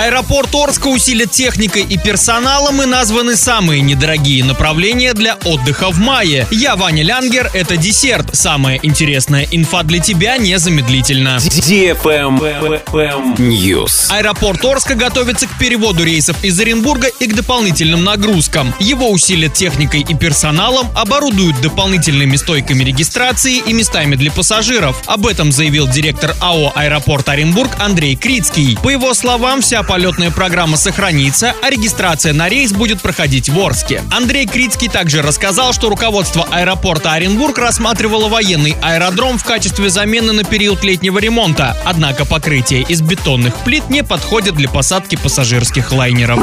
Аэропорт Орска усилит техникой и персоналом и названы самые недорогие направления для отдыха в мае. Я Ваня Лянгер, это десерт. Самая интересная инфа для тебя незамедлительно. News. Аэропорт Орска готовится к переводу рейсов из Оренбурга и к дополнительным нагрузкам. Его усилят техникой и персоналом, оборудуют дополнительными стойками регистрации и местами для пассажиров. Об этом заявил директор АО «Аэропорт Оренбург» Андрей Крицкий. По его словам, вся полетная программа сохранится, а регистрация на рейс будет проходить в Орске. Андрей Крицкий также рассказал, что руководство аэропорта Оренбург рассматривало военный аэродром в качестве замены на период летнего ремонта. Однако покрытие из бетонных плит не подходит для посадки пассажирских лайнеров.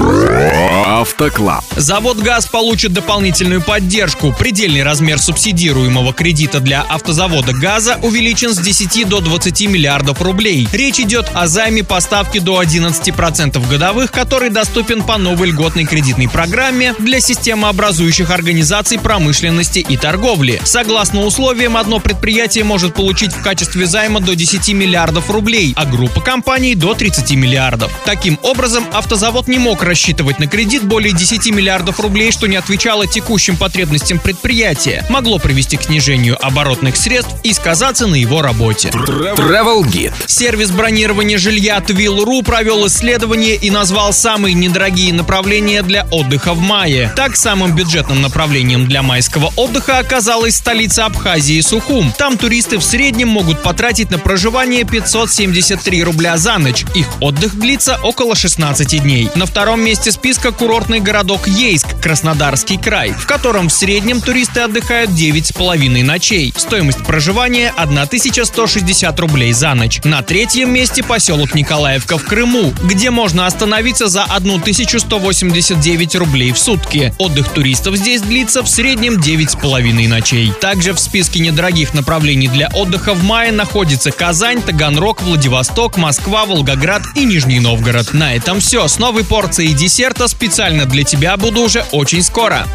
Автоклаб. Завод «ГАЗ» получит дополнительную поддержку. Предельный размер субсидируемого кредита для автозавода «ГАЗа» увеличен с 10 до 20 миллиардов рублей. Речь идет о займе поставки до 11% годовых, который доступен по новой льготной кредитной программе для системообразующих организаций промышленности и торговли. Согласно условиям, одно предприятие может получить в качестве займа до 10 миллиардов рублей, а группа компаний до 30 миллиардов. Таким образом, автозавод не мог рассчитывать на кредит более 10 миллиардов рублей, что не отвечало текущим потребностям предприятия, могло привести к снижению оборотных средств и сказаться на его работе. Travel Guide. Сервис бронирования жилья Twill.ru провел исследование и назвал самые недорогие направления для отдыха в мае. Так, самым бюджетным направлением для майского отдыха оказалась столица Абхазии Сухум. Там туристы в среднем могут потратить на проживание 573 рубля за ночь. Их отдых длится около 16 дней. На втором месте списка курортный городок Ейск, Краснодарский край, в котором в среднем туристы отдыхают 9,5 ночей. Стоимость проживания 1160 рублей за ночь. На третьем месте поселок Николаевка в Крыму, где можно остановиться за 1189 рублей в сутки. Отдых туристов здесь длится в среднем 9,5 ночей. Также в списке недорогих направлений для отдыха в мае находится Казань, Таганрог, Владивосток, Москва, Волгоград и Нижний Новгород. На этом все. С новой порцией десерта специально для тебя буду уже очень скоро.